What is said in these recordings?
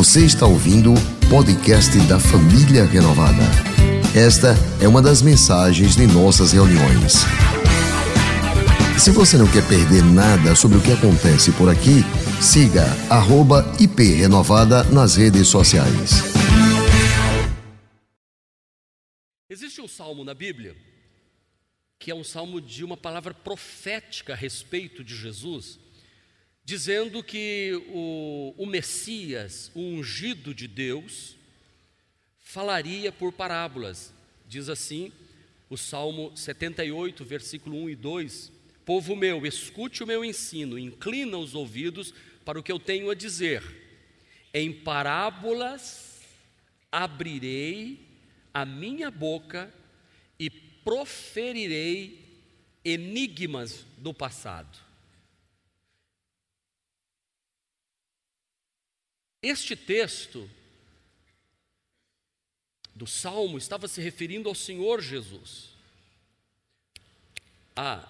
Você está ouvindo o podcast da Família Renovada. Esta é uma das mensagens de nossas reuniões. Se você não quer perder nada sobre o que acontece por aqui, siga @iprenovada nas redes sociais. Existe um salmo na Bíblia que é um salmo de uma palavra profética a respeito de Jesus, dizendo que o, o Messias, o ungido de Deus, falaria por parábolas. Diz assim o Salmo 78, versículo 1 e 2: Povo meu, escute o meu ensino, inclina os ouvidos para o que eu tenho a dizer. Em parábolas abrirei a minha boca e proferirei enigmas do passado. Este texto do Salmo estava se referindo ao Senhor Jesus. Há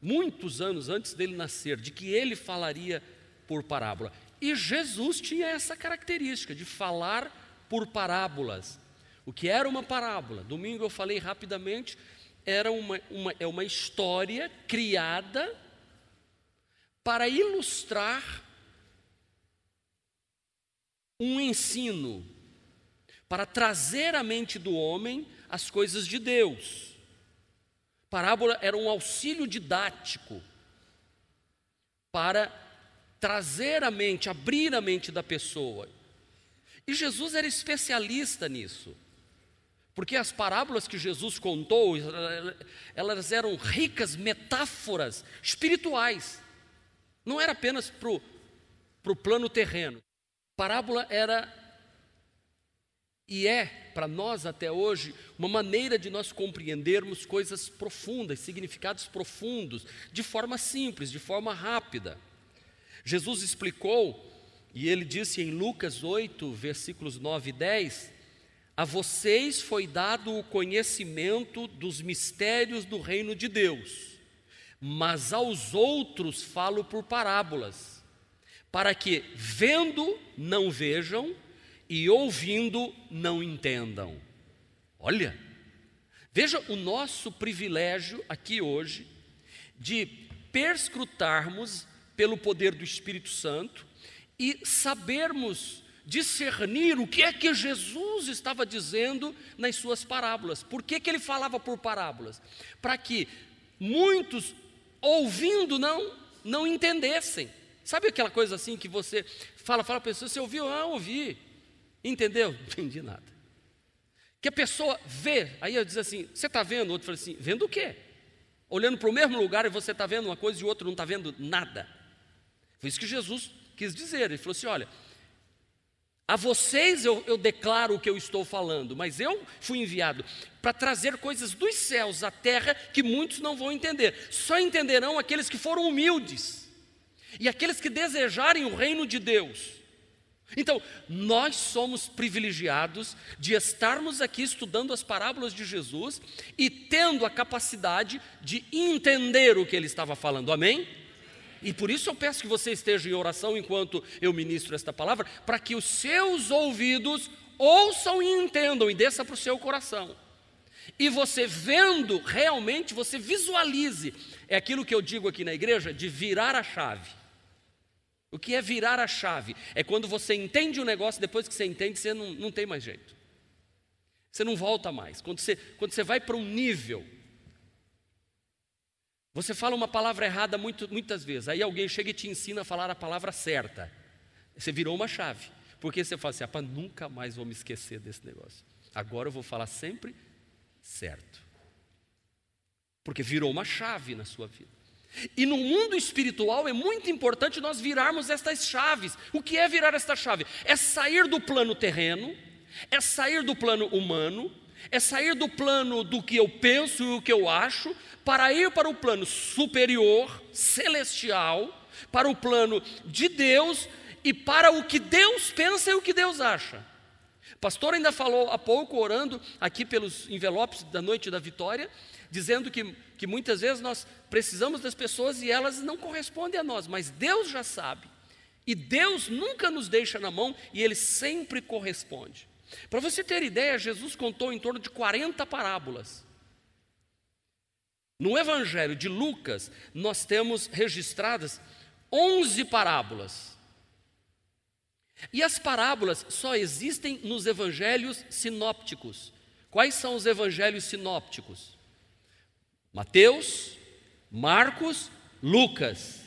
muitos anos antes dele nascer, de que ele falaria por parábola. E Jesus tinha essa característica de falar por parábolas. O que era uma parábola? Domingo eu falei rapidamente, era uma, uma, é uma história criada para ilustrar um ensino, para trazer à mente do homem as coisas de Deus. Parábola era um auxílio didático para trazer a mente, abrir a mente da pessoa. E Jesus era especialista nisso. Porque as parábolas que Jesus contou, elas eram ricas metáforas espirituais. Não era apenas para o plano terreno. Parábola era e é, para nós até hoje, uma maneira de nós compreendermos coisas profundas, significados profundos, de forma simples, de forma rápida. Jesus explicou, e ele disse em Lucas 8, versículos 9 e 10, a vocês foi dado o conhecimento dos mistérios do reino de Deus, mas aos outros falo por parábolas, para que, vendo, não vejam, e ouvindo, não entendam. Olha, veja o nosso privilégio aqui hoje de perscrutarmos pelo poder do Espírito Santo e sabermos discernir o que é que Jesus estava dizendo nas suas parábolas. Por que, que ele falava por parábolas? Para que muitos, ouvindo, não, não entendessem. Sabe aquela coisa assim que você fala, fala para a pessoa, você ouviu? Ah, ouvi. Entendeu? Não entendi nada. Que a pessoa vê, aí eu diz assim, você está vendo? O outro fala assim, vendo o quê? Olhando para o mesmo lugar e você está vendo uma coisa e o outro não está vendo nada. Foi isso que Jesus quis dizer. Ele falou assim: olha, a vocês eu, eu, declaro o que eu estou falando, mas eu fui enviado para trazer coisas dos céus à terra que muitos não vão entender. Só entenderão aqueles que foram humildes e aqueles que desejarem o reino de Deus. Então, nós somos privilegiados de estarmos aqui estudando as parábolas de Jesus e tendo a capacidade de entender o que ele estava falando. Amém? E por isso eu peço que você esteja em oração enquanto eu ministro esta palavra, para que os seus ouvidos ouçam e entendam e desça para o seu coração. E você vendo, realmente, você visualize. É aquilo que eu digo aqui na igreja, de virar a chave. O que é virar a chave? É quando você entende o negócio, depois que você entende, você não, não tem mais jeito. Você não volta mais. Quando você, quando você vai para um nível você fala uma palavra errada muito, muitas vezes, aí alguém chega e te ensina a falar a palavra certa. Você virou uma chave. Porque você fala assim: ah, nunca mais vou me esquecer desse negócio. Agora eu vou falar sempre certo. Porque virou uma chave na sua vida. E no mundo espiritual é muito importante nós virarmos estas chaves. O que é virar esta chave? É sair do plano terreno, é sair do plano humano, é sair do plano do que eu penso e o que eu acho, para ir para o plano superior, celestial, para o plano de Deus e para o que Deus pensa e o que Deus acha. Pastor ainda falou há pouco, orando aqui pelos envelopes da noite da vitória, dizendo que, que muitas vezes nós precisamos das pessoas e elas não correspondem a nós, mas Deus já sabe E Deus nunca nos deixa na mão e Ele sempre corresponde. Para você ter ideia, Jesus contou em torno de 40 parábolas. No Evangelho de Lucas, nós temos registradas 11 parábolas. E as parábolas só existem nos evangelhos sinópticos. Quais são os evangelhos sinópticos? Mateus, Marcos, Lucas.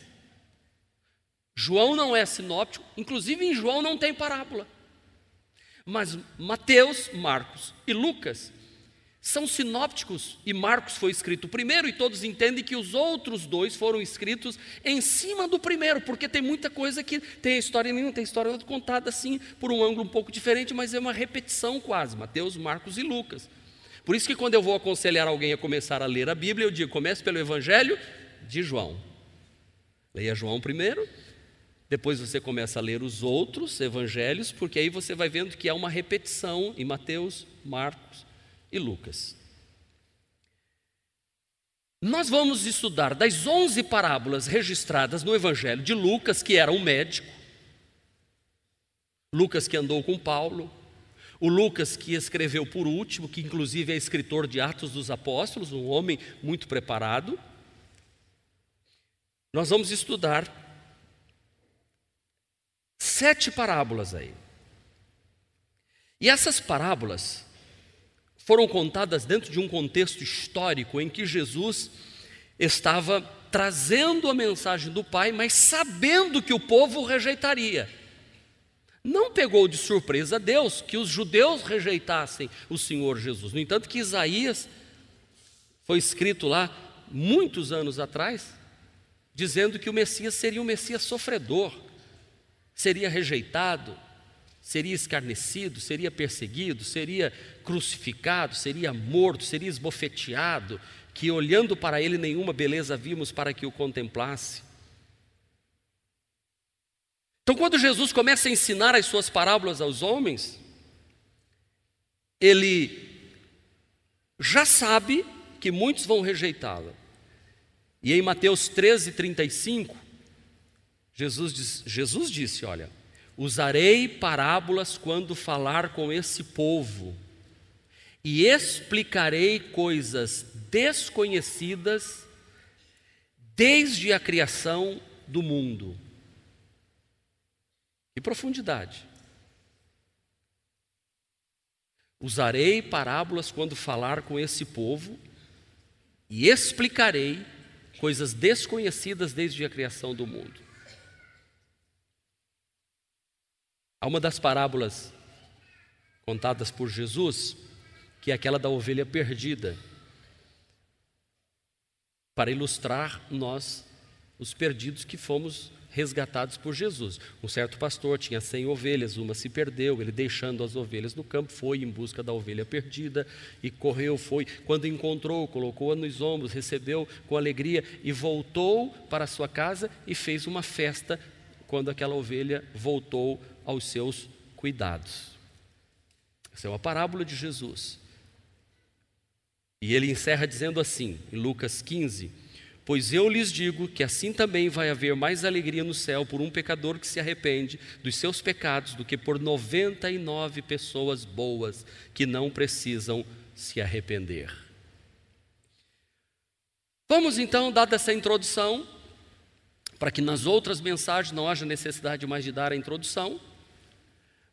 João não é sinóptico, inclusive em João não tem parábola. Mas Mateus, Marcos e Lucas são sinópticos e Marcos foi escrito primeiro e todos entendem que os outros dois foram escritos em cima do primeiro, porque tem muita coisa que tem a história nenhuma, tem a história contada assim por um ângulo um pouco diferente, mas é uma repetição quase, Mateus, Marcos e Lucas. Por isso que quando eu vou aconselhar alguém a começar a ler a Bíblia, eu digo: comece pelo Evangelho de João. Leia João primeiro, depois você começa a ler os outros evangelhos, porque aí você vai vendo que há uma repetição em Mateus, Marcos e Lucas. Nós vamos estudar das 11 parábolas registradas no evangelho de Lucas, que era um médico, Lucas que andou com Paulo, o Lucas que escreveu por último, que inclusive é escritor de Atos dos Apóstolos, um homem muito preparado. Nós vamos estudar sete parábolas aí. E essas parábolas foram contadas dentro de um contexto histórico em que Jesus estava trazendo a mensagem do Pai, mas sabendo que o povo rejeitaria. Não pegou de surpresa Deus que os judeus rejeitassem o Senhor Jesus. No entanto, que Isaías foi escrito lá muitos anos atrás, dizendo que o Messias seria um Messias sofredor seria rejeitado, seria escarnecido, seria perseguido, seria crucificado, seria morto, seria esbofeteado, que olhando para ele nenhuma beleza vimos para que o contemplasse. Então, quando Jesus começa a ensinar as suas parábolas aos homens, ele já sabe que muitos vão rejeitá-la. E em Mateus 13, 35, Jesus, diz, Jesus disse: Olha, usarei parábolas quando falar com esse povo, e explicarei coisas desconhecidas desde a criação do mundo. Que profundidade. Usarei parábolas quando falar com esse povo, e explicarei coisas desconhecidas desde a criação do mundo. Há uma das parábolas contadas por Jesus, que é aquela da ovelha perdida, para ilustrar nós, os perdidos que fomos resgatados por Jesus. Um certo pastor tinha cem ovelhas, uma se perdeu, ele deixando as ovelhas no campo, foi em busca da ovelha perdida e correu, foi. Quando encontrou, colocou-a nos ombros, recebeu com alegria e voltou para sua casa e fez uma festa quando aquela ovelha voltou aos seus cuidados. Essa é uma parábola de Jesus. E ele encerra dizendo assim, em Lucas 15: Pois eu lhes digo que assim também vai haver mais alegria no céu por um pecador que se arrepende dos seus pecados do que por 99 pessoas boas que não precisam se arrepender. Vamos então, dada essa introdução, para que nas outras mensagens não haja necessidade mais de dar a introdução,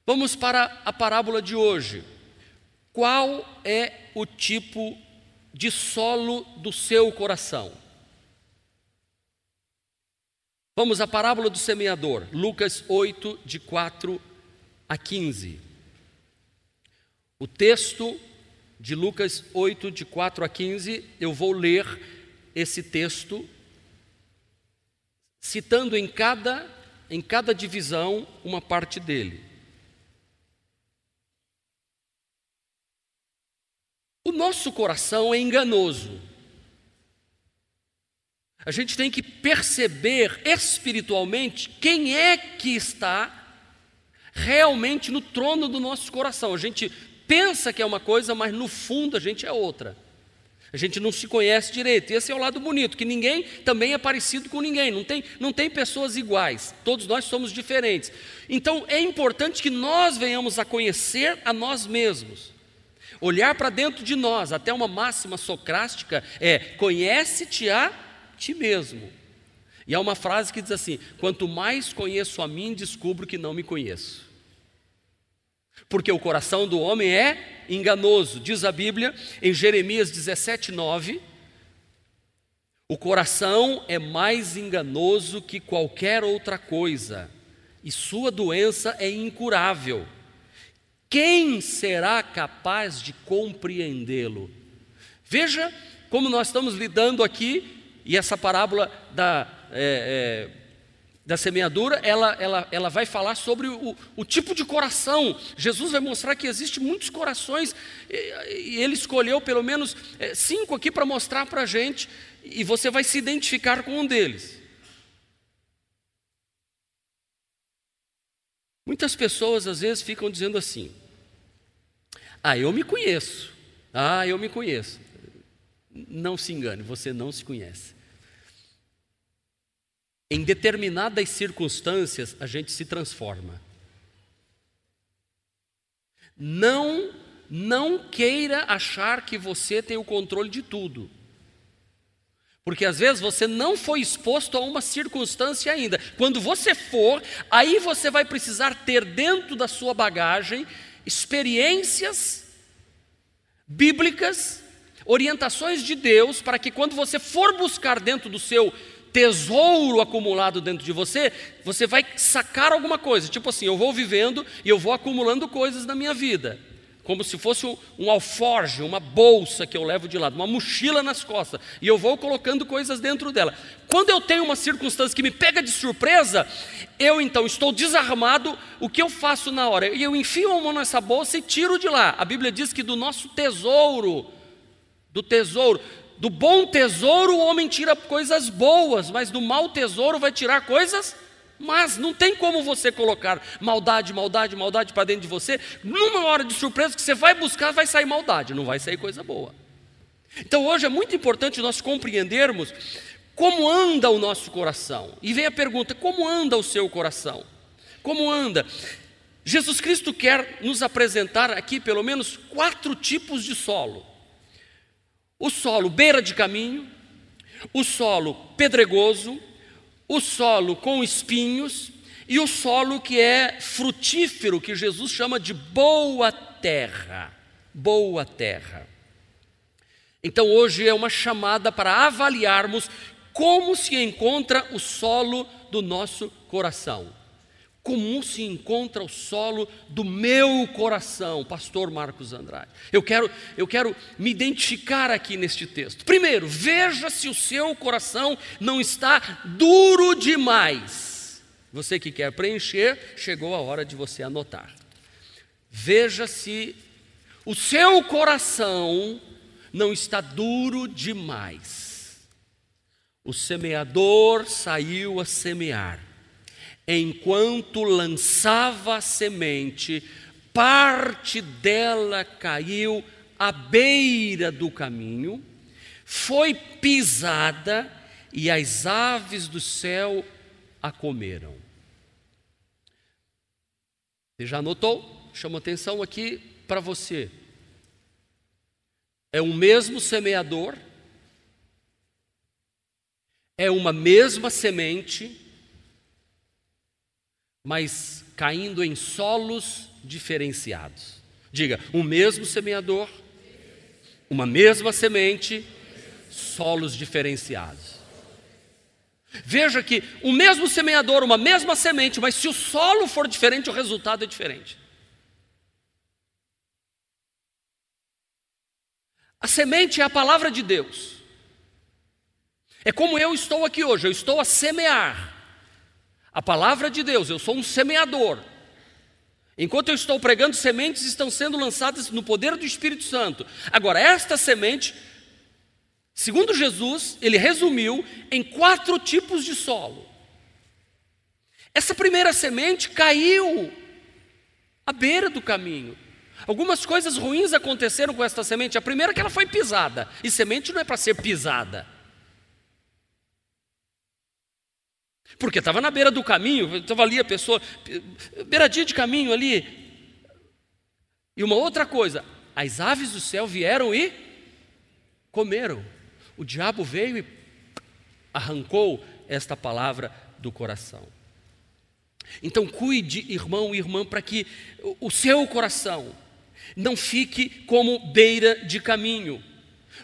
Vamos para a parábola de hoje. Qual é o tipo de solo do seu coração? Vamos à parábola do semeador, Lucas 8, de 4 a 15. O texto de Lucas 8, de 4 a 15, eu vou ler esse texto, citando em cada, em cada divisão uma parte dele. O nosso coração é enganoso. A gente tem que perceber espiritualmente quem é que está realmente no trono do nosso coração. A gente pensa que é uma coisa, mas no fundo a gente é outra. A gente não se conhece direito. E esse é o lado bonito, que ninguém também é parecido com ninguém. Não tem, não tem pessoas iguais. Todos nós somos diferentes. Então é importante que nós venhamos a conhecer a nós mesmos. Olhar para dentro de nós, até uma máxima socrática é: conhece-te a ti mesmo. E há uma frase que diz assim: quanto mais conheço a mim, descubro que não me conheço. Porque o coração do homem é enganoso, diz a Bíblia em Jeremias 17, 9. O coração é mais enganoso que qualquer outra coisa, e sua doença é incurável. Quem será capaz de compreendê-lo? Veja como nós estamos lidando aqui, e essa parábola da, é, é, da semeadura, ela, ela, ela vai falar sobre o, o tipo de coração. Jesus vai mostrar que existem muitos corações, e, e ele escolheu pelo menos é, cinco aqui para mostrar para a gente, e você vai se identificar com um deles. Muitas pessoas às vezes ficam dizendo assim: Ah, eu me conheço. Ah, eu me conheço. Não se engane, você não se conhece. Em determinadas circunstâncias, a gente se transforma. Não, não queira achar que você tem o controle de tudo. Porque às vezes você não foi exposto a uma circunstância ainda. Quando você for, aí você vai precisar ter dentro da sua bagagem experiências bíblicas, orientações de Deus, para que quando você for buscar dentro do seu tesouro acumulado dentro de você, você vai sacar alguma coisa. Tipo assim, eu vou vivendo e eu vou acumulando coisas na minha vida. Como se fosse um, alforge, uma bolsa que eu levo de lado, uma mochila nas costas, e eu vou colocando coisas dentro dela. Quando eu tenho uma circunstância que me pega de surpresa, eu então estou desarmado, o que eu faço na hora? Eu enfio a mão nessa bolsa e tiro de lá. A Bíblia diz que do nosso tesouro, do tesouro, do bom tesouro o homem tira coisas boas, mas do mau tesouro vai tirar coisas mas não tem como você colocar maldade, maldade, maldade para dentro de você, numa hora de surpresa que você vai buscar, vai sair maldade, não vai sair coisa boa. Então hoje é muito importante nós compreendermos como anda o nosso coração. E vem a pergunta: como anda o seu coração? Como anda? Jesus Cristo quer nos apresentar aqui pelo menos quatro tipos de solo o solo beira de caminho, o solo pedregoso, o solo com espinhos e o solo que é frutífero, que Jesus chama de boa terra. Boa terra. Então hoje é uma chamada para avaliarmos como se encontra o solo do nosso coração como se encontra o solo do meu coração, pastor Marcos Andrade. Eu quero, eu quero me identificar aqui neste texto. Primeiro, veja se o seu coração não está duro demais. Você que quer preencher, chegou a hora de você anotar. Veja se o seu coração não está duro demais. O semeador saiu a semear enquanto lançava a semente, parte dela caiu à beira do caminho, foi pisada e as aves do céu a comeram. Você já notou? Chama atenção aqui para você. É o mesmo semeador, é uma mesma semente, mas caindo em solos diferenciados. Diga, um mesmo semeador, uma mesma semente, solos diferenciados. Veja que o mesmo semeador, uma mesma semente, mas se o solo for diferente, o resultado é diferente. A semente é a palavra de Deus. É como eu estou aqui hoje, eu estou a semear. A palavra de Deus, eu sou um semeador. Enquanto eu estou pregando, sementes estão sendo lançadas no poder do Espírito Santo. Agora, esta semente, segundo Jesus, ele resumiu em quatro tipos de solo. Essa primeira semente caiu à beira do caminho. Algumas coisas ruins aconteceram com esta semente. A primeira é que ela foi pisada. E semente não é para ser pisada. Porque estava na beira do caminho, estava ali a pessoa, beiradinha de caminho ali. E uma outra coisa, as aves do céu vieram e comeram. O diabo veio e arrancou esta palavra do coração. Então, cuide, irmão e irmã, para que o seu coração não fique como beira de caminho,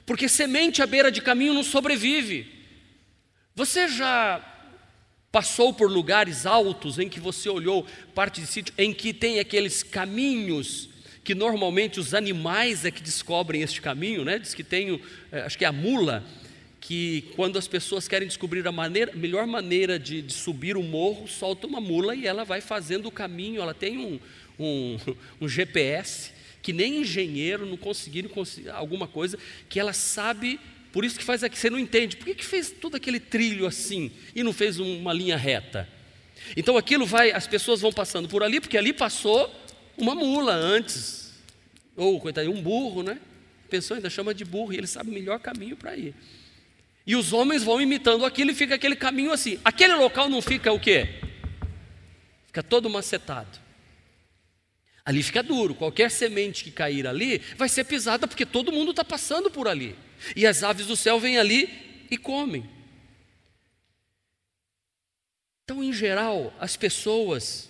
porque semente à beira de caminho não sobrevive. Você já passou por lugares altos em que você olhou parte de sítio, em que tem aqueles caminhos que normalmente os animais é que descobrem este caminho, né? Diz que tem, eh, acho que é a mula, que quando as pessoas querem descobrir a maneira, melhor maneira de, de, subir o morro, solta uma mula e ela vai fazendo o caminho. Ela tem um, um, um GPS que nem engenheiro não conseguiram alguma coisa que ela sabe. Por isso que faz aqui, você não entende. Por que, que fez todo aquele trilho assim e não fez uma linha reta? Então aquilo vai, as pessoas vão passando por ali, porque ali passou uma mula antes, ou coitado, um burro, né? Pensou ainda chama de burro, e ele sabe o melhor caminho para ir. E os homens vão imitando aquilo e fica aquele caminho assim. Aquele local não fica o quê? Fica todo macetado. Ali fica duro. Qualquer semente que cair ali vai ser pisada porque todo mundo está passando por ali. E as aves do céu vêm ali e comem. Então, em geral, as pessoas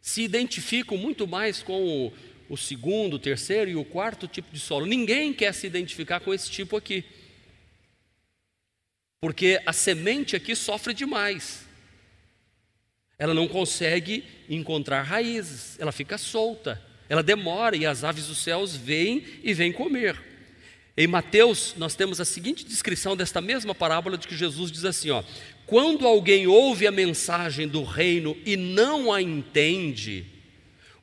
se identificam muito mais com o, o segundo, o terceiro e o quarto tipo de solo. Ninguém quer se identificar com esse tipo aqui. Porque a semente aqui sofre demais. Ela não consegue encontrar raízes, ela fica solta, ela demora e as aves dos céus vêm e vêm comer. Em Mateus, nós temos a seguinte descrição desta mesma parábola de que Jesus diz assim: ó, quando alguém ouve a mensagem do reino e não a entende,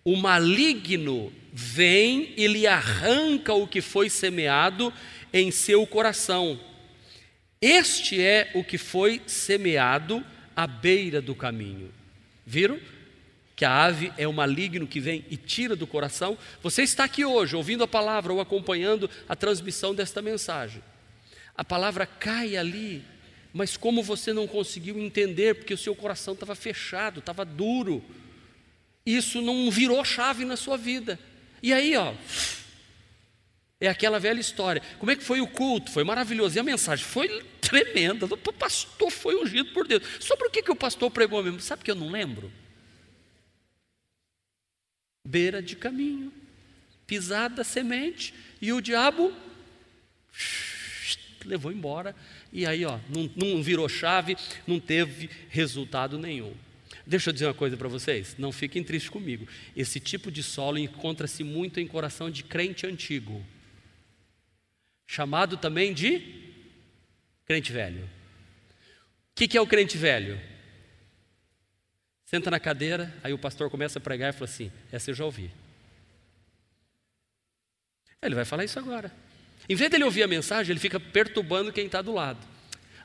o maligno vem e lhe arranca o que foi semeado em seu coração. Este é o que foi semeado à beira do caminho. Viram? Que a ave é o maligno que vem e tira do coração. Você está aqui hoje ouvindo a palavra ou acompanhando a transmissão desta mensagem. A palavra cai ali, mas como você não conseguiu entender, porque o seu coração estava fechado, estava duro, isso não virou chave na sua vida. E aí, ó, é aquela velha história. Como é que foi o culto? Foi maravilhoso. E a mensagem foi tremenda. O pastor foi ungido por Deus. Sobre o que, que o pastor pregou mesmo? Sabe que eu não lembro? Beira de caminho, pisada semente, e o diabo levou embora. E aí, ó, não, não virou chave, não teve resultado nenhum. Deixa eu dizer uma coisa para vocês, não fiquem tristes comigo. Esse tipo de solo encontra-se muito em coração de crente antigo chamado também de crente velho. O que, que é o crente velho? Senta na cadeira, aí o pastor começa a pregar e fala assim: Essa eu já ouvi. Ele vai falar isso agora. Em vez dele ouvir a mensagem, ele fica perturbando quem está do lado.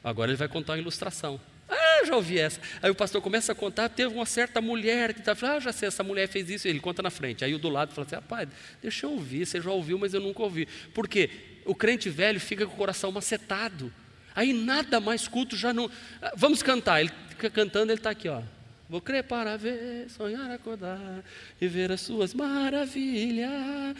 Agora ele vai contar uma ilustração. Ah, já ouvi essa. Aí o pastor começa a contar, teve uma certa mulher que está falando, ah, já sei, essa mulher fez isso, ele conta na frente. Aí o do lado fala assim, rapaz, deixa eu ouvir, você já ouviu, mas eu nunca ouvi. Por quê? o crente velho fica com o coração macetado. Aí nada mais culto já não. Ah, vamos cantar. Ele fica cantando, ele está aqui, ó. Vou crer para ver, sonhar, acordar e ver as suas maravilhas.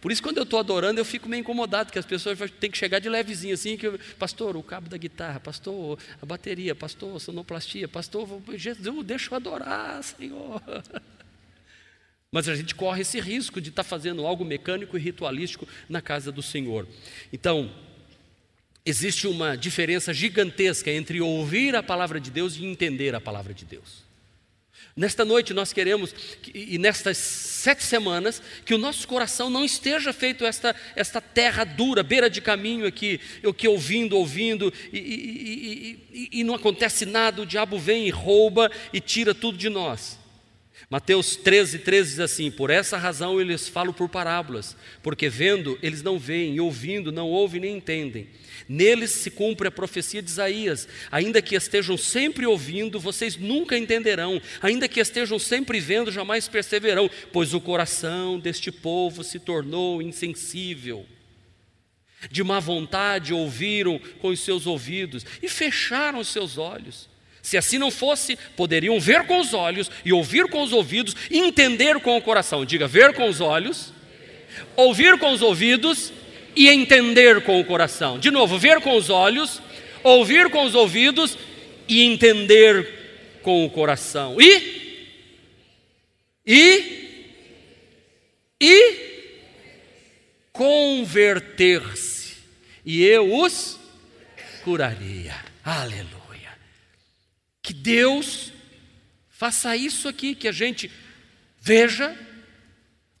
Por isso, quando eu estou adorando, eu fico meio incomodado, que as pessoas têm que chegar de levezinho assim, que eu, pastor, o cabo da guitarra, pastor, a bateria, pastor, sonoplastia, pastor, Jesus, deixa eu adorar, Senhor. Mas a gente corre esse risco de estar tá fazendo algo mecânico e ritualístico na casa do Senhor. Então, existe uma diferença gigantesca entre ouvir a palavra de Deus e entender a palavra de Deus. Nesta noite nós queremos, e nestas sete semanas, que o nosso coração não esteja feito esta, esta terra dura, beira de caminho aqui, eu que ouvindo, ouvindo, e, e, e, e não acontece nada, o diabo vem e rouba e tira tudo de nós. Mateus 13, 13 diz assim: Por essa razão eu lhes falo por parábolas, porque vendo eles não veem, e ouvindo não ouvem nem entendem. Neles se cumpre a profecia de Isaías: ainda que estejam sempre ouvindo, vocês nunca entenderão, ainda que estejam sempre vendo, jamais perceberão, pois o coração deste povo se tornou insensível. De má vontade ouviram com os seus ouvidos e fecharam os seus olhos se assim não fosse, poderiam ver com os olhos e ouvir com os ouvidos e entender com o coração. Diga, ver com os olhos, ouvir com os ouvidos e entender com o coração. De novo, ver com os olhos, ouvir com os ouvidos e entender com o coração. E e e converter-se, e eu os curaria. Aleluia. Que Deus faça isso aqui, que a gente veja,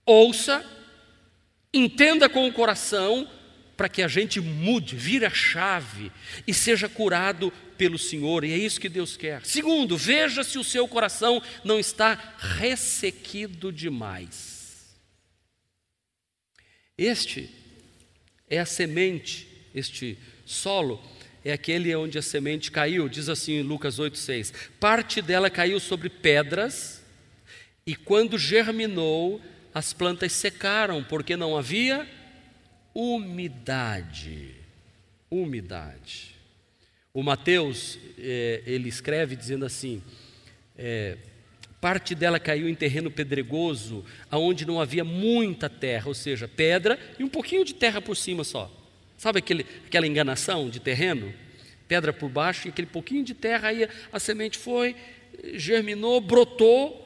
ouça, entenda com o coração, para que a gente mude, vire a chave e seja curado pelo Senhor, e é isso que Deus quer. Segundo, veja se o seu coração não está ressequido demais. Este é a semente, este solo é aquele onde a semente caiu, diz assim em Lucas 8,6: parte dela caiu sobre pedras, e quando germinou, as plantas secaram, porque não havia umidade. Umidade. O Mateus, é, ele escreve dizendo assim: é, parte dela caiu em terreno pedregoso, aonde não havia muita terra, ou seja, pedra e um pouquinho de terra por cima só. Sabe aquele, aquela enganação de terreno? Pedra por baixo e aquele pouquinho de terra, aí a semente foi, germinou, brotou.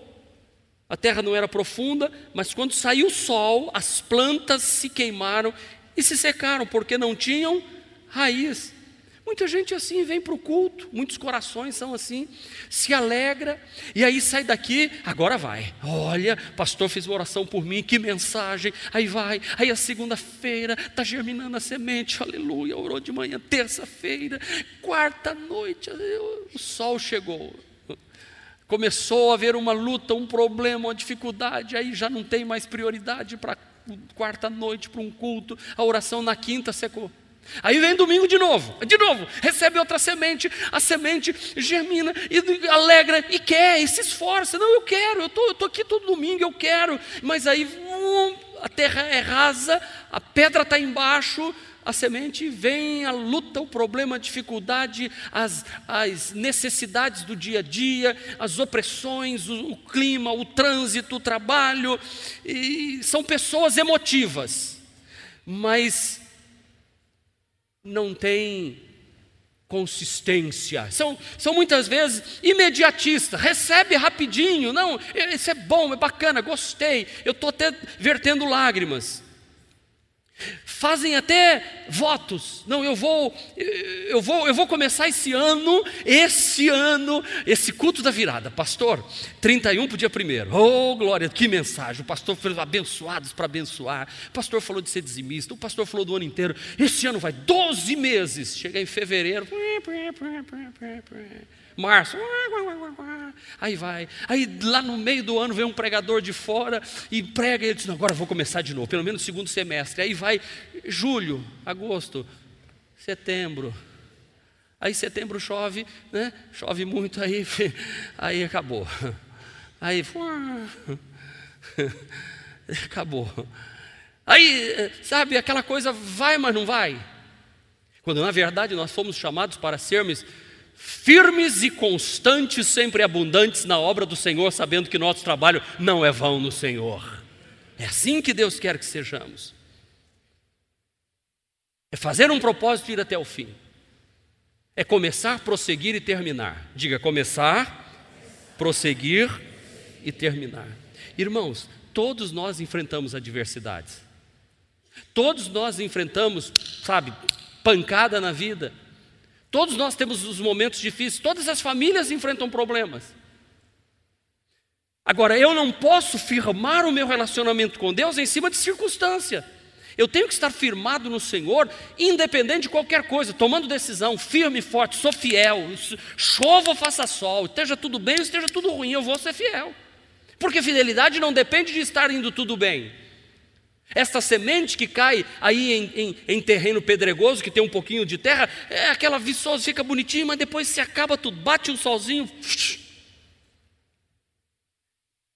A terra não era profunda, mas quando saiu o sol, as plantas se queimaram e se secaram, porque não tinham raiz. Muita gente assim vem para o culto, muitos corações são assim, se alegra e aí sai daqui, agora vai. Olha, pastor fez uma oração por mim, que mensagem. Aí vai, aí a segunda-feira está germinando a semente, aleluia. Orou de manhã, terça-feira, quarta noite, o sol chegou. Começou a haver uma luta, um problema, uma dificuldade, aí já não tem mais prioridade para quarta noite, para um culto, a oração na quinta secou. Aí vem domingo de novo, de novo, recebe outra semente, a semente germina e alegra e quer, e se esforça. Não, eu quero, eu tô, estou aqui todo domingo, eu quero. Mas aí hum, a terra é rasa, a pedra está embaixo, a semente vem a luta, o problema, a dificuldade, as, as necessidades do dia a dia, as opressões, o, o clima, o trânsito, o trabalho. E são pessoas emotivas, mas não tem consistência. São, são muitas vezes imediatistas, recebe rapidinho, não, isso é bom, é bacana, gostei, eu estou até vertendo lágrimas. Fazem até votos. Não, eu vou, eu vou, eu vou começar esse ano, esse ano, esse culto da virada, pastor. 31 para o dia primeiro. Oh, glória, que mensagem. O pastor fez abençoados para abençoar. O pastor falou de ser dizimista. O pastor falou do ano inteiro. Esse ano vai 12 meses. Chega em fevereiro março, aí vai. Aí lá no meio do ano vem um pregador de fora e prega, e ele diz: Não, agora vou começar de novo, pelo menos segundo semestre. Aí vai julho, agosto, setembro. Aí setembro chove, né? Chove muito, aí, aí acabou. Aí acabou. Aí, sabe, aquela coisa vai, mas não vai. Quando na verdade nós fomos chamados para sermos firmes e constantes, sempre abundantes na obra do Senhor, sabendo que nosso trabalho não é vão no Senhor. É assim que Deus quer que sejamos. É fazer um propósito e ir até o fim. É começar, prosseguir e terminar. Diga começar, prosseguir e terminar. Irmãos, todos nós enfrentamos adversidades. Todos nós enfrentamos, sabe, pancada na vida. Todos nós temos os momentos difíceis, todas as famílias enfrentam problemas. Agora, eu não posso firmar o meu relacionamento com Deus em cima de circunstância. Eu tenho que estar firmado no Senhor, independente de qualquer coisa, tomando decisão, firme e forte, sou fiel, chova ou faça sol, esteja tudo bem ou esteja tudo ruim, eu vou ser fiel. Porque fidelidade não depende de estar indo tudo bem. Esta semente que cai aí em, em, em, terreno pedregoso, que tem um pouquinho de terra, é aquela viçosa, fica bonitinho, mas depois se acaba tudo, bate um solzinho.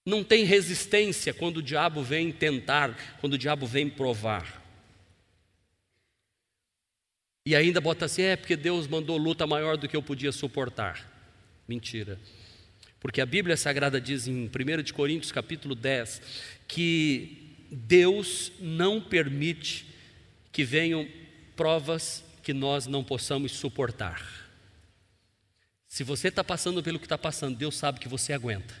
Não tem resistência quando o diabo vem tentar, quando o diabo vem provar. E ainda bota assim: é porque Deus mandou luta maior do que eu podia suportar. Mentira. Porque a Bíblia Sagrada diz em 1 Coríntios capítulo 10 que Deus não permite que venham provas que nós não possamos suportar. Se você está passando pelo que está passando, Deus sabe que você aguenta.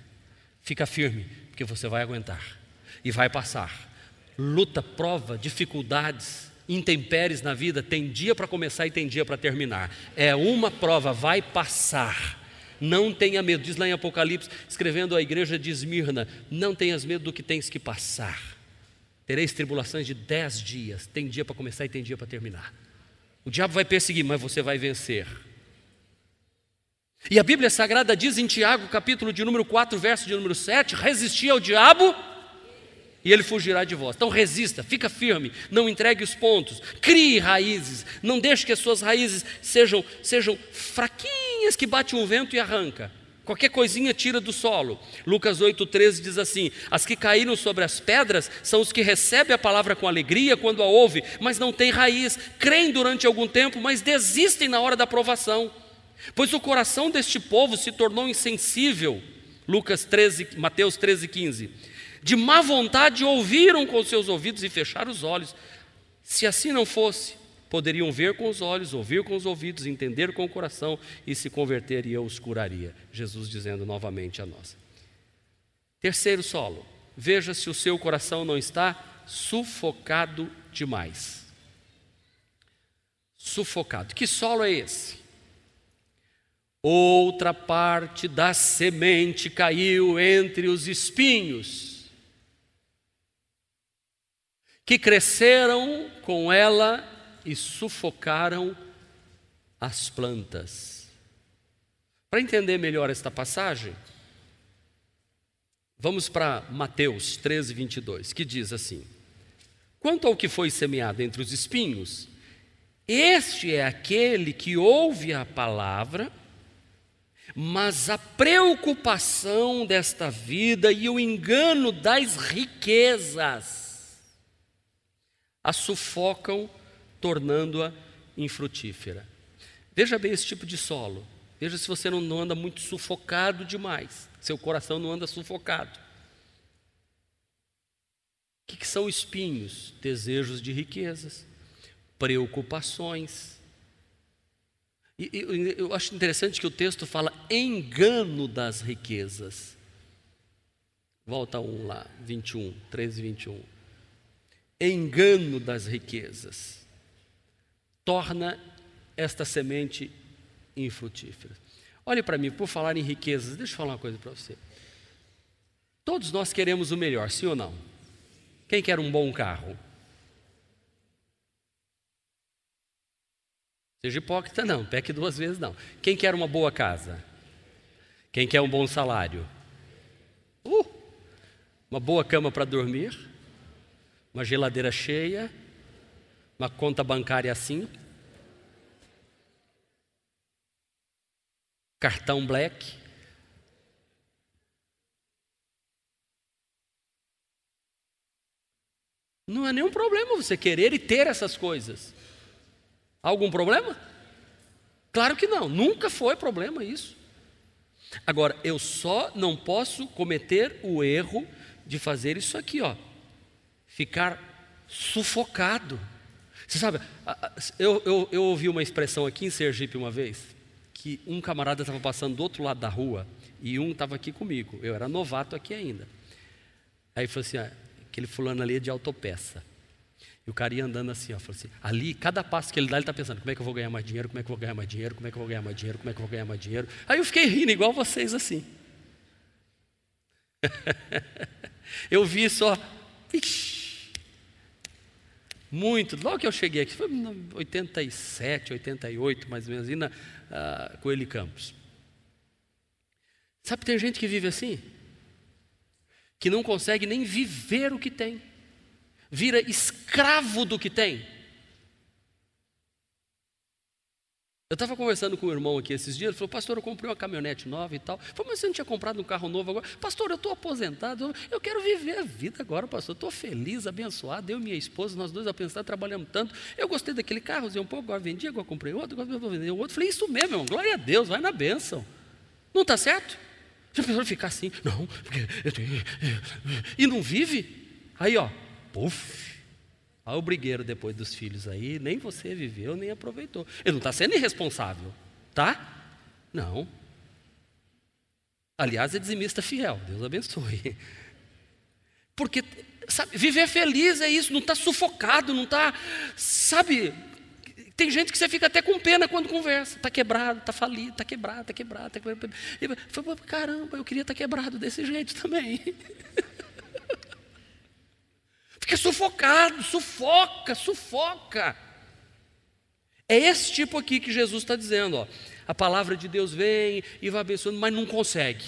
Fica firme, porque você vai aguentar e vai passar. Luta, prova, dificuldades, intempéries na vida, tem dia para começar e tem dia para terminar. É uma prova, vai passar. Não tenha medo, diz lá em Apocalipse, escrevendo à igreja de Esmirna: não tenhas medo do que tens que passar. Tereis tribulações de dez dias, tem dia para começar e tem dia para terminar. O diabo vai perseguir, mas você vai vencer. E a Bíblia Sagrada diz em Tiago, capítulo de número 4, verso de número 7: resistir ao diabo e ele fugirá de vós. Então resista, fica firme, não entregue os pontos, crie raízes, não deixe que as suas raízes sejam, sejam fraquinhas que bate um vento e arranca. Qualquer coisinha tira do solo. Lucas 8,13 diz assim: As que caíram sobre as pedras são os que recebem a palavra com alegria quando a ouvem, mas não têm raiz, creem durante algum tempo, mas desistem na hora da provação. Pois o coração deste povo se tornou insensível. Lucas 13, Mateus 13, 15 de má vontade ouviram com seus ouvidos e fecharam os olhos. Se assim não fosse, poderiam ver com os olhos, ouvir com os ouvidos, entender com o coração e se converter e eu os curaria. Jesus dizendo novamente a nós. Terceiro solo, veja se o seu coração não está sufocado demais. Sufocado. Que solo é esse? Outra parte da semente caiu entre os espinhos que cresceram com ela e sufocaram as plantas. Para entender melhor esta passagem, vamos para Mateus 13, 22, que diz assim: Quanto ao que foi semeado entre os espinhos, este é aquele que ouve a palavra, mas a preocupação desta vida e o engano das riquezas a sufocam, tornando-a infrutífera. Veja bem esse tipo de solo. Veja se você não anda muito sufocado demais. Seu coração não anda sufocado. O que, que são espinhos? Desejos de riquezas, preocupações. E, e, eu acho interessante que o texto fala engano das riquezas. Volta um lá, 21, 13, 21 engano das riquezas, torna esta semente infrutífera. Olhe para mim, por falar em riquezas, deixa eu falar uma coisa para você. Todos nós queremos o melhor, sim ou não? Quem quer um bom carro? Seja hipócrita, não, peque duas vezes, não. Quem quer uma boa casa? Quem quer um bom salário? Uh, uma boa cama para dormir? uma geladeira cheia, uma conta bancária assim, cartão black. Não é nenhum problema você querer e ter essas coisas. Algum problema? Claro que não, nunca foi problema isso. Agora, eu só não posso cometer o erro de fazer isso aqui, ó ficar sufocado. Você sabe, eu, eu, eu ouvi uma expressão aqui em Sergipe uma vez, que um camarada estava passando do outro lado da rua e um estava aqui comigo. Eu era novato aqui ainda. Aí falou assim: ah, aquele fulano ali é de autopeça. E o cara ia andando assim, ó, falou assim, ali, cada passo que ele dá, ele está pensando, como é que eu vou ganhar mais dinheiro, como é que eu vou ganhar mais dinheiro, como é que eu vou ganhar mais dinheiro, como é que eu vou ganhar mais dinheiro. Aí eu fiquei rindo, igual vocês assim. eu vi só, ixi, muito. Logo que eu cheguei aqui, foi em 87, 88, mais ou menos, ali na uh, Coelho Campos. Sabe, tem gente que vive assim? que não consegue nem viver o que tem, vira escravo do que tem. Eu estava conversando com o irmão aqui esses dias, ele falou, pastor, eu comprei uma caminhonete nova e tal. Falei, mas você não tinha comprado um carro novo agora? Pastor, eu estou aposentado, eu quero viver a vida agora, pastor. Estou feliz, abençoado. Eu e minha esposa, nós dois aposentados, trabalhamos tanto. Eu gostei daquele carro, usei um pouco, agora vendi, agora comprei outro, agora vou vender outro. Falei, isso mesmo, irmão, glória a Deus, vai na bênção. Não está certo? Já pensou ficar assim? Não, porque eu tenho. E não vive? Aí, ó, puf. Olha o brigueiro depois dos filhos aí, nem você viveu, nem aproveitou. Ele não está sendo irresponsável, tá? Não. Aliás, é dizimista fiel, Deus abençoe. Porque, sabe, viver feliz é isso, não está sufocado, não está, sabe, tem gente que você fica até com pena quando conversa. Está quebrado, está falido, está quebrado, está quebrado, está quebrado. Tá caramba, eu queria estar tá quebrado desse jeito também. Fica sufocado, sufoca, sufoca. É esse tipo aqui que Jesus está dizendo. Ó. A palavra de Deus vem e vai abençoando, mas não consegue.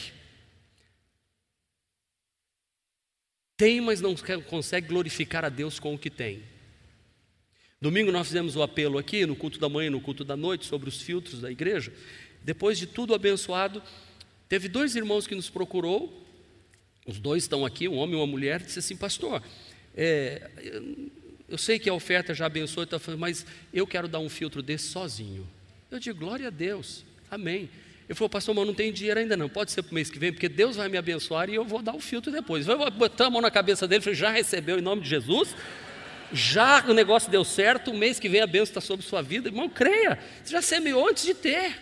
Tem, mas não consegue glorificar a Deus com o que tem. Domingo nós fizemos o apelo aqui, no culto da manhã e no culto da noite, sobre os filtros da igreja. Depois de tudo abençoado, teve dois irmãos que nos procurou, os dois estão aqui, um homem e uma mulher, disse assim, pastor, é, eu sei que a oferta já abençoou, tá mas eu quero dar um filtro desse sozinho. Eu digo, glória a Deus, amém. Ele falou, pastor, mas não tem dinheiro ainda não, pode ser para o mês que vem, porque Deus vai me abençoar e eu vou dar o filtro depois. Eu botar a mão na cabeça dele, falei, já recebeu em nome de Jesus? Já o negócio deu certo, o mês que vem a bênção está sobre sua vida. Irmão, creia, você já semeou antes de ter.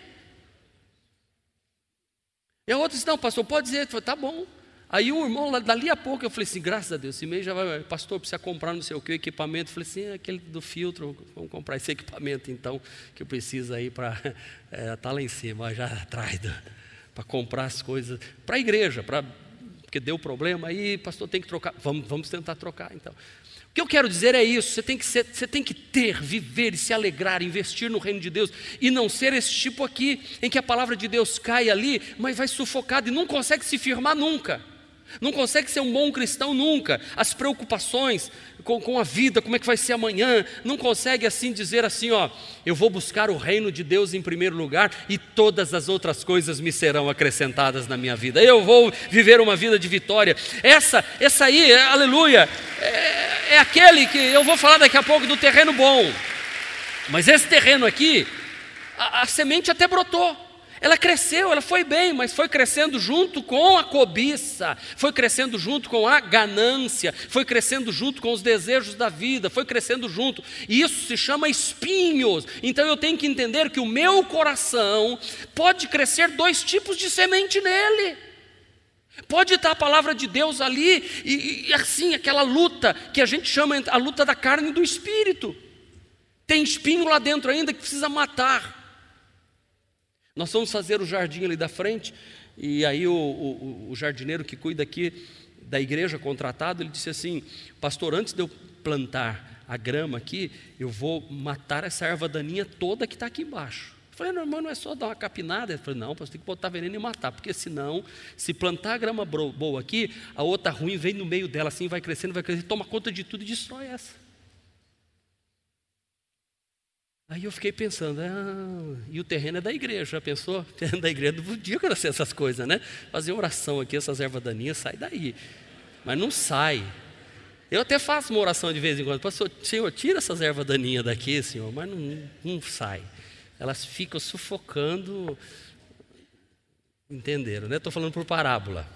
E a outra disse, não, pastor, pode dizer. Eu falei, tá bom. Aí o irmão, dali a pouco, eu falei assim, graças a Deus, esse mês já vai, pastor, precisa comprar não sei o que, o equipamento. Eu falei assim, é aquele do filtro, vamos comprar esse equipamento então, que eu preciso aí para, estar é, tá lá em cima, já atrás, para comprar as coisas, para a igreja, para, porque deu problema, aí pastor tem que trocar, vamos, vamos tentar trocar então. O que eu quero dizer é isso, você tem, que ser, você tem que ter, viver e se alegrar, investir no reino de Deus, e não ser esse tipo aqui, em que a palavra de Deus cai ali, mas vai sufocado e não consegue se firmar nunca. Não consegue ser um bom cristão nunca. As preocupações com, com, a vida, como é que vai ser amanhã, não consegue assim dizer assim, ó, eu vou buscar o reino de Deus em primeiro lugar e todas as outras coisas me serão acrescentadas na minha vida. Eu vou viver uma vida de vitória. Essa, essa aí, é, aleluia, é, é aquele que eu vou falar daqui a pouco do terreno bom. Mas esse terreno aqui, a, a semente até brotou. Ela cresceu, ela foi bem, mas foi crescendo junto com a cobiça, foi crescendo junto com a ganância, foi crescendo junto com os desejos da vida, foi crescendo junto. E isso se chama espinhos. Então eu tenho que entender que o meu coração pode crescer dois tipos de semente nele. Pode estar a palavra de Deus ali, e, e assim, aquela luta que a gente chama a luta da carne e do espírito. Tem espinho lá dentro ainda que precisa matar. Nós vamos fazer o jardim ali da frente, e aí o, o, o jardineiro que cuida aqui da igreja contratado, ele disse assim: Pastor, antes de eu plantar a grama aqui, eu vou matar essa erva daninha toda que está aqui embaixo. Eu falei, não, irmão, não é só dar uma capinada. Ele falou, não, você tem que botar veneno e matar, porque senão, se plantar a grama boa aqui, a outra ruim vem no meio dela, assim, vai crescendo, vai crescendo, toma conta de tudo e destrói essa. Aí eu fiquei pensando, ah, e o terreno é da igreja, já pensou? O terreno da igreja não podia acontecer essas coisas, né? Fazer oração aqui, essas ervas daninhas, sai daí. Mas não sai. Eu até faço uma oração de vez em quando, pastor, Senhor, tira essas ervas daninhas daqui, Senhor, mas não, não sai. Elas ficam sufocando. Entenderam, né? Estou falando por parábola.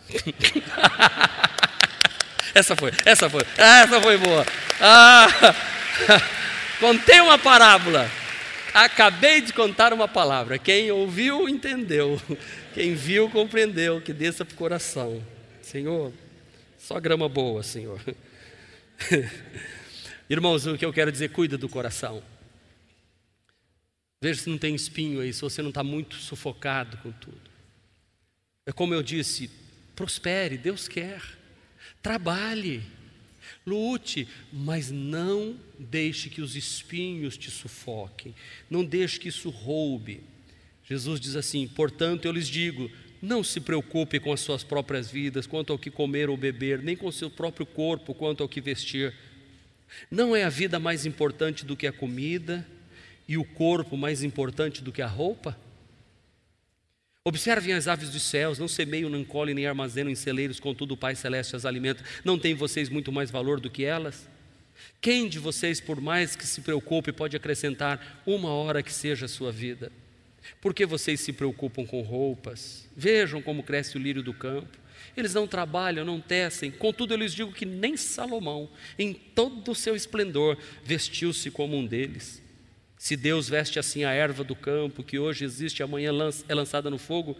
essa foi, essa foi, essa foi boa. Ah, contei uma parábola. Acabei de contar uma palavra. Quem ouviu, entendeu. Quem viu, compreendeu. Que desça para o coração. Senhor, só grama boa, Senhor. Irmãos, o que eu quero dizer, cuida do coração. Veja se não tem espinho aí, se você não está muito sufocado com tudo. É como eu disse, prospere, Deus quer. Trabalhe lute, mas não deixe que os espinhos te sufoquem, não deixe que isso roube. Jesus diz assim: portanto, eu lhes digo: Não se preocupe com as suas próprias vidas, quanto ao que comer ou beber, nem com o seu próprio corpo, quanto ao que vestir. Não é a vida mais importante do que a comida e o corpo mais importante do que a roupa? Observem as aves dos céus, não semeiam, não colhem, nem armazenam em celeiros, contudo o Pai Celeste as alimenta. Não tem vocês muito mais valor do que elas? Quem de vocês, por mais que se preocupe, pode acrescentar uma hora que seja a sua vida? Por que vocês se preocupam com roupas? Vejam como cresce o lírio do campo. Eles não trabalham, não tecem. Contudo, eu lhes digo que nem Salomão, em todo o seu esplendor, vestiu-se como um deles. Se Deus veste assim a erva do campo, que hoje existe amanhã é lançada no fogo,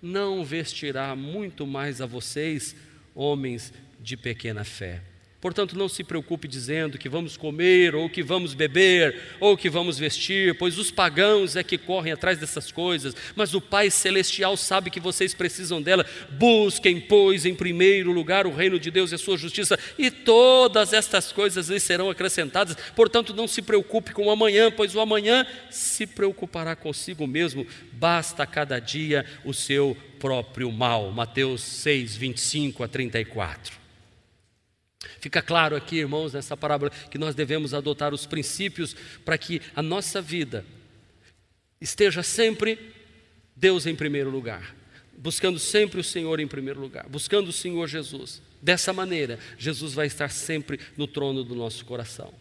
não vestirá muito mais a vocês, homens de pequena fé. Portanto, não se preocupe dizendo que vamos comer, ou que vamos beber, ou que vamos vestir, pois os pagãos é que correm atrás dessas coisas, mas o Pai Celestial sabe que vocês precisam dela. Busquem, pois, em primeiro lugar o reino de Deus e a sua justiça, e todas estas coisas lhes serão acrescentadas. Portanto, não se preocupe com o amanhã, pois o amanhã se preocupará consigo mesmo. Basta cada dia o seu próprio mal. Mateus 6, 25 a 34. Fica claro aqui, irmãos, nessa parábola, que nós devemos adotar os princípios para que a nossa vida esteja sempre Deus em primeiro lugar, buscando sempre o Senhor em primeiro lugar, buscando o Senhor Jesus. Dessa maneira, Jesus vai estar sempre no trono do nosso coração,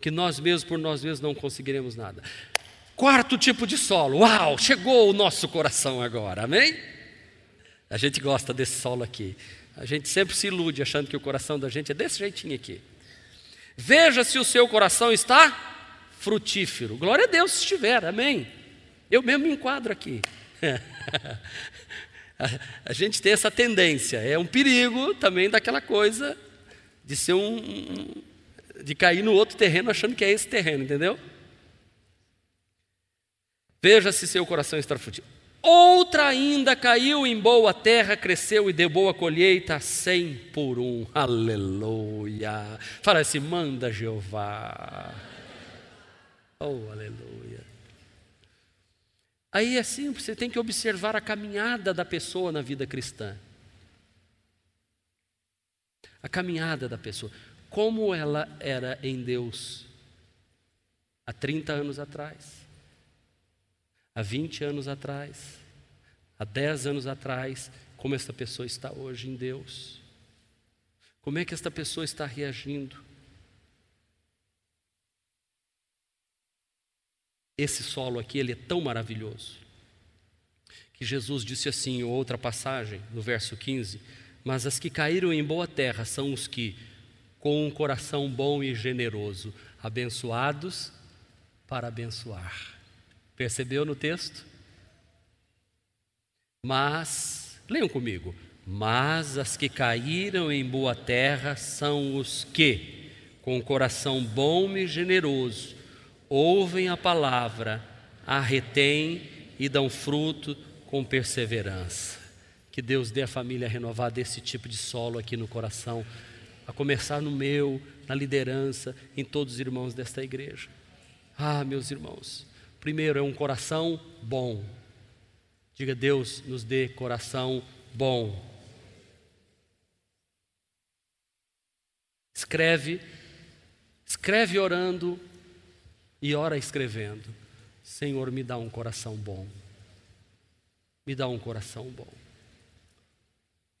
que nós mesmos por nós mesmos não conseguiremos nada. Quarto tipo de solo, uau, chegou o nosso coração agora, amém? A gente gosta desse solo aqui. A gente sempre se ilude achando que o coração da gente é desse jeitinho aqui. Veja se o seu coração está frutífero. Glória a Deus se estiver, amém. Eu mesmo me enquadro aqui. a gente tem essa tendência, é um perigo também daquela coisa de ser um, de cair no outro terreno achando que é esse terreno, entendeu? Veja se seu coração está frutífero. Outra ainda caiu em boa terra, cresceu e deu boa colheita, cem por um. Aleluia. Fala assim: manda Jeová. Oh, aleluia. Aí é simples, você tem que observar a caminhada da pessoa na vida cristã. A caminhada da pessoa. Como ela era em Deus há 30 anos atrás há 20 anos atrás, há 10 anos atrás, como esta pessoa está hoje em Deus. Como é que esta pessoa está reagindo? Esse solo aqui, ele é tão maravilhoso, que Jesus disse assim, em outra passagem, no verso 15: Mas as que caíram em boa terra são os que, com um coração bom e generoso, abençoados para abençoar. Percebeu no texto? Mas, leiam comigo. Mas as que caíram em boa terra são os que, com o coração bom e generoso, ouvem a palavra, a retêm e dão fruto com perseverança. Que Deus dê a família renovada esse tipo de solo aqui no coração, a começar no meu, na liderança, em todos os irmãos desta igreja. Ah, meus irmãos, Primeiro é um coração bom. Diga, Deus nos dê coração bom. Escreve, escreve orando e ora escrevendo. Senhor, me dá um coração bom. Me dá um coração bom.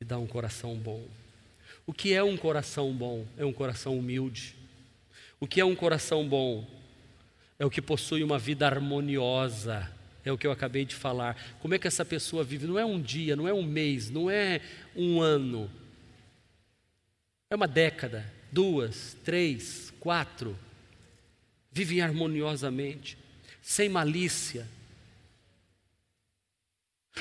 Me dá um coração bom. O que é um coração bom? É um coração humilde. O que é um coração bom? É o que possui uma vida harmoniosa. É o que eu acabei de falar. Como é que essa pessoa vive? Não é um dia, não é um mês, não é um ano. É uma década, duas, três, quatro. Vivem harmoniosamente, sem malícia.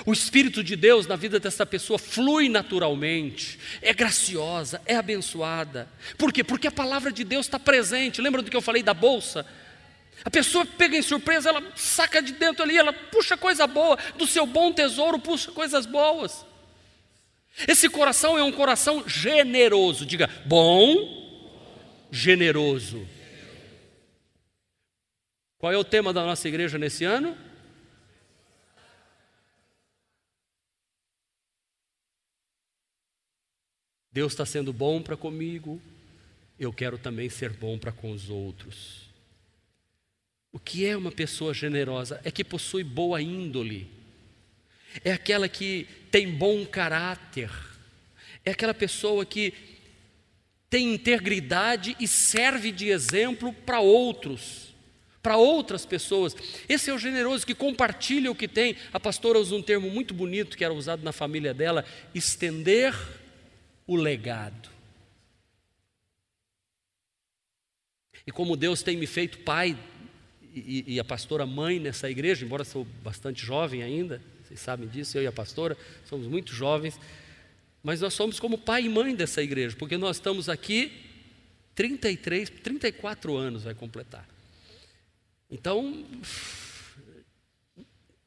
O Espírito de Deus na vida dessa pessoa flui naturalmente, é graciosa, é abençoada. Por quê? Porque a palavra de Deus está presente. Lembra do que eu falei da bolsa? A pessoa pega em surpresa, ela saca de dentro ali, ela puxa coisa boa, do seu bom tesouro puxa coisas boas. Esse coração é um coração generoso, diga bom, generoso. Qual é o tema da nossa igreja nesse ano? Deus está sendo bom para comigo, eu quero também ser bom para com os outros. O que é uma pessoa generosa? É que possui boa índole, é aquela que tem bom caráter, é aquela pessoa que tem integridade e serve de exemplo para outros, para outras pessoas. Esse é o generoso que compartilha o que tem. A pastora usa um termo muito bonito que era usado na família dela: estender o legado. E como Deus tem me feito pai e, e, a pastora mãe nessa igreja, embora sou bastante jovem ainda, vocês sabem disso, eu e a pastora somos muito jovens, mas nós somos como pai e mãe dessa igreja, porque nós estamos aqui 33, 34 anos vai completar. Então,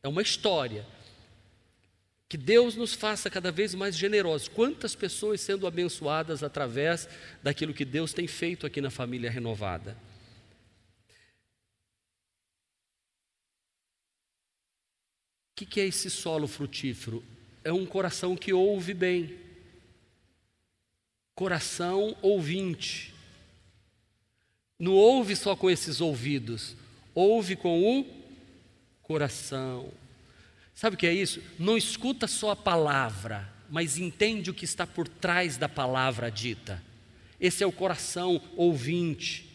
é uma história. Que Deus nos faça cada vez mais generosos. Quantas pessoas sendo abençoadas através daquilo que Deus tem feito aqui na família renovada. O que é esse solo frutífero? É um coração que ouve bem, coração ouvinte. Não ouve só com esses ouvidos, ouve com o coração. Sabe o que é isso? Não escuta só a palavra, mas entende o que está por trás da palavra dita. Esse é o coração ouvinte,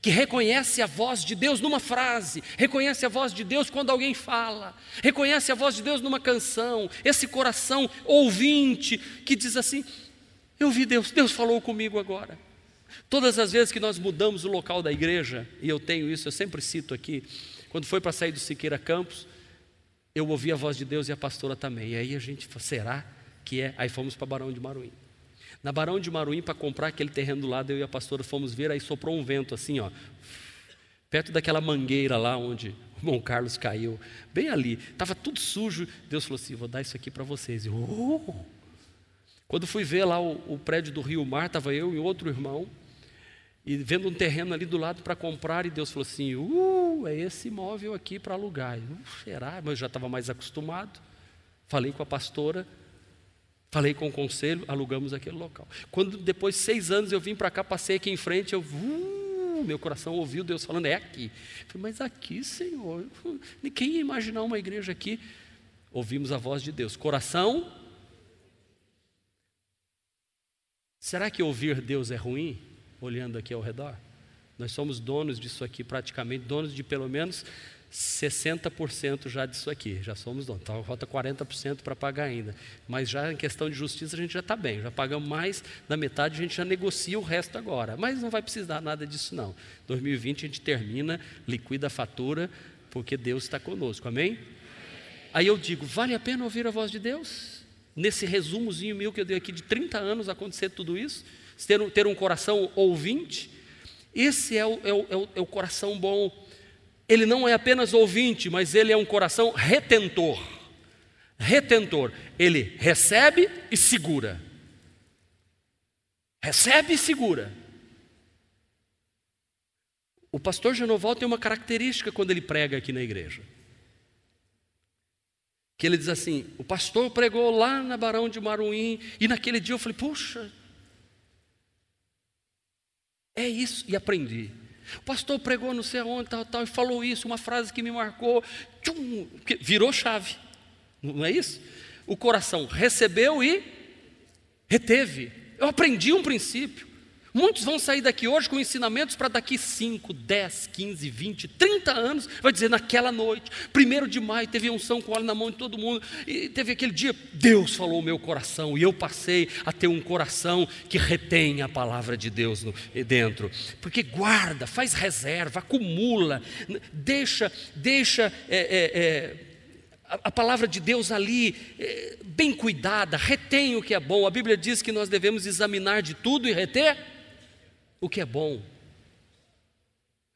que reconhece a voz de Deus numa frase, reconhece a voz de Deus quando alguém fala, reconhece a voz de Deus numa canção. Esse coração ouvinte que diz assim: Eu vi Deus, Deus falou comigo agora. Todas as vezes que nós mudamos o local da igreja, e eu tenho isso, eu sempre cito aqui, quando foi para sair do Siqueira Campos, eu ouvi a voz de Deus e a pastora também. E aí a gente será que é? Aí fomos para Barão de Maruim. Na Barão de Maruim, para comprar aquele terreno do lado, eu e a pastora fomos ver, aí soprou um vento assim, ó, perto daquela mangueira lá onde o irmão Carlos caiu, bem ali, estava tudo sujo. Deus falou assim: vou dar isso aqui para vocês. E, oh! Quando fui ver lá o, o prédio do Rio Mar, estava eu e outro irmão, e vendo um terreno ali do lado para comprar, e Deus falou assim: Uh, é esse imóvel aqui para alugar. Uh, será? Mas eu já estava mais acostumado. Falei com a pastora, falei com o conselho, alugamos aquele local. Quando depois de seis anos eu vim para cá, passei aqui em frente, eu. Uh, meu coração ouviu Deus falando, é aqui. Falei, mas aqui, Senhor, quem ia imaginar uma igreja aqui? Ouvimos a voz de Deus. Coração. Será que ouvir Deus é ruim? olhando aqui ao redor. Nós somos donos disso aqui, praticamente, donos de pelo menos 60% já disso aqui, já somos donos. Então falta 40% para pagar ainda. Mas já em questão de justiça a gente já está bem, já pagamos mais da metade, a gente já negocia o resto agora. Mas não vai precisar nada disso não. 2020 a gente termina, liquida a fatura, porque Deus está conosco, amém? Aí eu digo, vale a pena ouvir a voz de Deus? Nesse resumozinho meu que eu dei aqui de 30 anos acontecer tudo isso? ter um, ter um coração ouvinte, esse é o, é, o, é, o, é o coração bom. Ele não é apenas ouvinte, mas ele é um coração retentor. Retentor. Ele recebe e segura. Recebe e segura. O pastor Genoval tem uma característica quando ele prega aqui na igreja. Que ele diz assim: o pastor pregou lá na Barão de Maruim, e naquele dia eu falei, puxa, é isso, e aprendi. O pastor pregou não sei aonde, tal, tal, e falou isso, uma frase que me marcou, tchum, virou chave. Não é isso? O coração recebeu e reteve. Eu aprendi um princípio. Muitos vão sair daqui hoje com ensinamentos para daqui 5, 10, 15, 20, 30 anos. Vai dizer, naquela noite, primeiro de maio, teve unção com óleo na mão de todo mundo. E teve aquele dia, Deus falou o meu coração. E eu passei a ter um coração que retém a palavra de Deus no, dentro. Porque guarda, faz reserva, acumula, deixa, deixa. É, é, é, a, palavra de Deus ali, é, bem cuidada, retém o que é bom. A Bíblia diz que nós devemos examinar de tudo e reter o que é bom.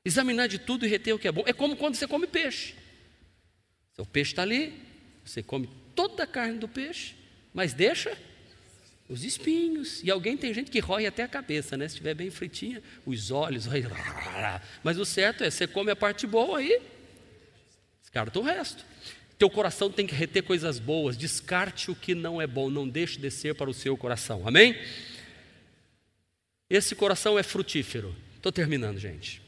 Examinar de tudo e reter o que é bom. É como quando você come peixe. O peixe está ali, você come toda a carne do peixe, mas deixa os espinhos. E alguém tem gente que rói até a cabeça, né? Se estiver bem fritinha, os olhos. Mas o certo é, você come a parte boa aí, descarta o resto. Teu coração tem que reter coisas boas, descarte o que não é bom, não deixe descer para o seu coração. Amém? Esse coração é frutífero. Estou terminando, gente.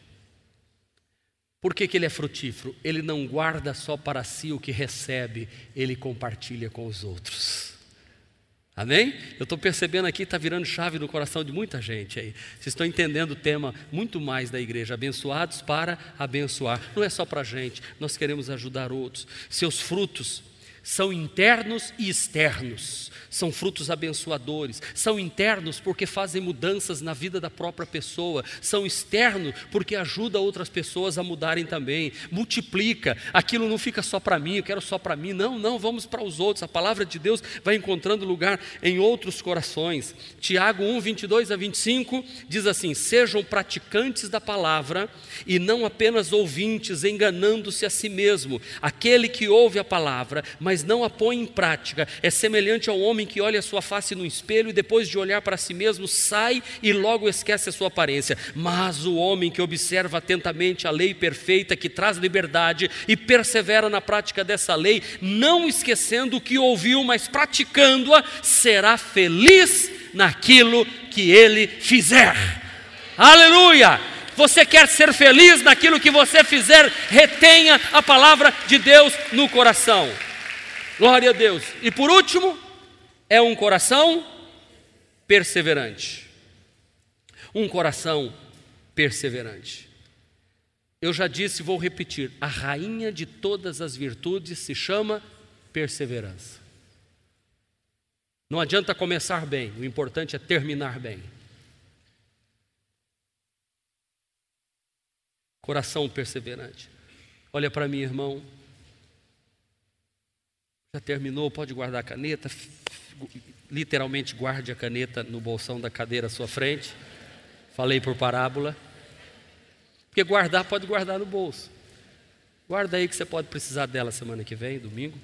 Por que, que ele é frutífero? Ele não guarda só para si o que recebe, ele compartilha com os outros. Amém? Eu estou percebendo aqui, está virando chave no coração de muita gente aí. Vocês estão entendendo o tema muito mais da igreja, abençoados para abençoar. Não é só para a gente, nós queremos ajudar outros. Seus frutos são internos e externos, são frutos abençoadores, são internos porque fazem mudanças na vida da própria pessoa, são externos porque ajuda outras pessoas a mudarem também, multiplica, aquilo não fica só para mim, eu quero só para mim, não, não, vamos para os outros, a palavra de Deus vai encontrando lugar em outros corações. Tiago 1, 22 a 25 diz assim: sejam praticantes da palavra e não apenas ouvintes, enganando-se a si mesmo, aquele que ouve a palavra, mas mas não a põe em prática, é semelhante ao homem que olha a sua face no espelho e depois de olhar para si mesmo sai e logo esquece a sua aparência. Mas o homem que observa atentamente a lei perfeita que traz liberdade e persevera na prática dessa lei, não esquecendo o que ouviu, mas praticando-a, será feliz naquilo que ele fizer. Aleluia! Você quer ser feliz naquilo que você fizer, retenha a palavra de Deus no coração. Glória a Deus. E por último, é um coração perseverante. Um coração perseverante. Eu já disse e vou repetir: a rainha de todas as virtudes se chama perseverança. Não adianta começar bem, o importante é terminar bem. Coração perseverante. Olha para mim, irmão. Já terminou? Pode guardar a caneta. Literalmente guarde a caneta no bolsão da cadeira à sua frente. Falei por parábola. Porque guardar pode guardar no bolso. Guarda aí que você pode precisar dela semana que vem, domingo.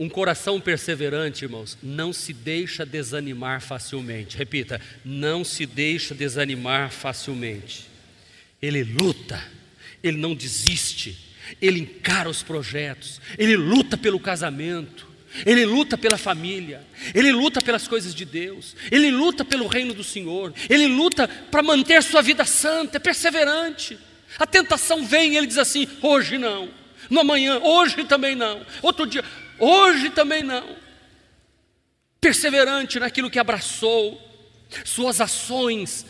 Um coração perseverante, irmãos, não se deixa desanimar facilmente. Repita, não se deixa desanimar facilmente. Ele luta ele não desiste, ele encara os projetos, ele luta pelo casamento, ele luta pela família, ele luta pelas coisas de Deus, ele luta pelo reino do Senhor, ele luta para manter sua vida santa, é perseverante. A tentação vem e ele diz assim: hoje não, no amanhã, hoje também não, outro dia, hoje também não. Perseverante naquilo que abraçou, suas ações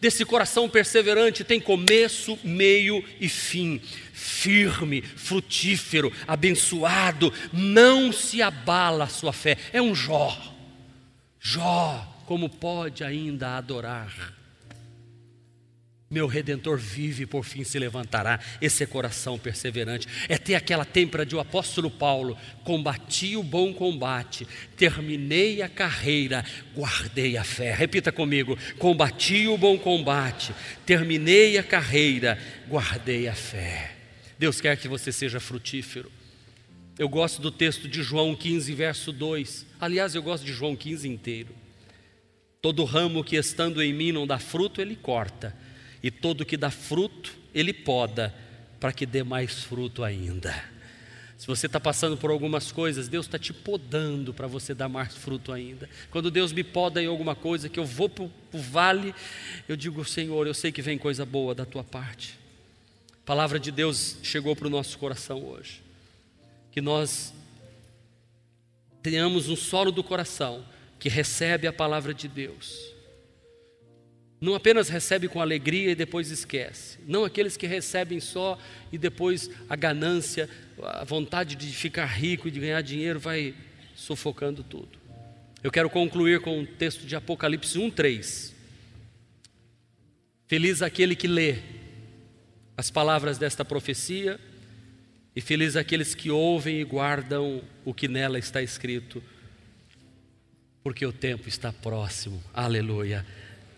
desse coração perseverante tem começo, meio e fim. Firme, frutífero, abençoado, não se abala a sua fé. É um Jó. Jó, como pode ainda adorar? Meu redentor vive e por fim se levantará. Esse é coração perseverante. É ter aquela têmpera de o apóstolo Paulo: combati o bom combate, terminei a carreira, guardei a fé. Repita comigo: combati o bom combate, terminei a carreira, guardei a fé. Deus quer que você seja frutífero. Eu gosto do texto de João 15, verso 2. Aliás, eu gosto de João 15 inteiro. Todo ramo que estando em mim não dá fruto, ele corta e todo que dá fruto, ele poda, para que dê mais fruto ainda. Se você está passando por algumas coisas, Deus está te podando para você dar mais fruto ainda. Quando Deus me poda em alguma coisa, que eu vou para o vale, eu digo, Senhor, eu sei que vem coisa boa da tua parte. A palavra de Deus chegou para o nosso coração hoje. Que nós tenhamos um solo do coração que recebe a palavra de Deus não apenas recebe com alegria e depois esquece. Não aqueles que recebem só e depois a ganância, a vontade de ficar rico e de ganhar dinheiro vai sufocando tudo. Eu quero concluir com um texto de Apocalipse 1:3. Feliz aquele que lê as palavras desta profecia e feliz aqueles que ouvem e guardam o que nela está escrito, porque o tempo está próximo. Aleluia.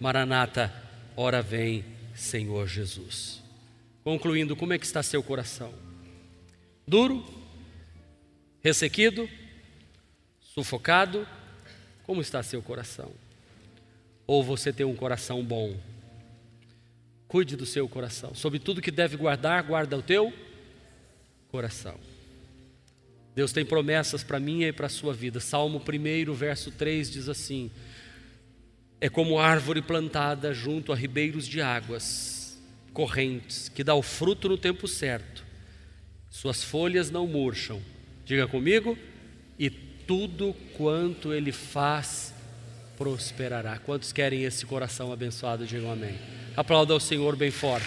Maranata, ora vem, Senhor Jesus. Concluindo, como é que está seu coração? Duro? Ressequido? Sufocado? Como está seu coração? Ou você tem um coração bom? Cuide do seu coração. Sobre tudo que deve guardar, guarda o teu coração. Deus tem promessas para mim e para a sua vida. Salmo 1, verso 3 diz assim: É como árvore plantada junto a ribeiros de águas correntes, que dá o fruto no tempo certo, suas folhas não murcham. Diga comigo, e tudo quanto ele faz prosperará. Quantos querem esse coração abençoado? Digam amém. Aplauda ao Senhor bem forte.